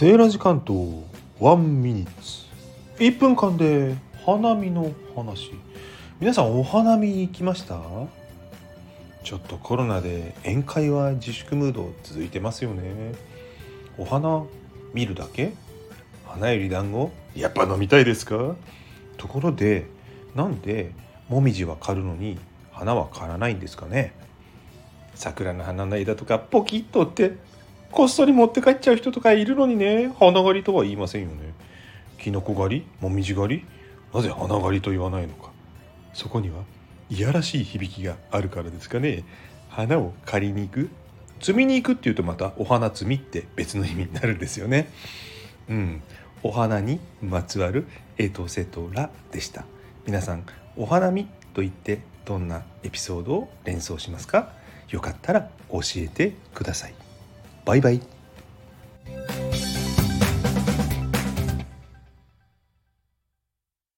セーラジ関東ワンミニッツ。1分間で花見の話。皆さんお花見行きました？ちょっとコロナで宴会は自粛ムード続いてますよね。お花見るだけ？花より団子？やっぱ飲みたいですか？ところでなんでもみじは刈るのに花は刈らないんですかね？桜の花の枝とかポキッとってこっそり持って帰っちゃう人とかいるのにね。花狩りとは言いませんよね。キノコ狩り？もみじ狩り？なぜ花狩りと言わないのか。そこにはいやらしい響きがあるからですかね。花を借りに行く？摘みに行くっていうとまたお花摘みって別の意味になるんですよね。うん。お花にまつわるエトセトラでした。皆さんお花見と言ってどんなエピソードを連想しますか？よかったら教えてください。バイバイ。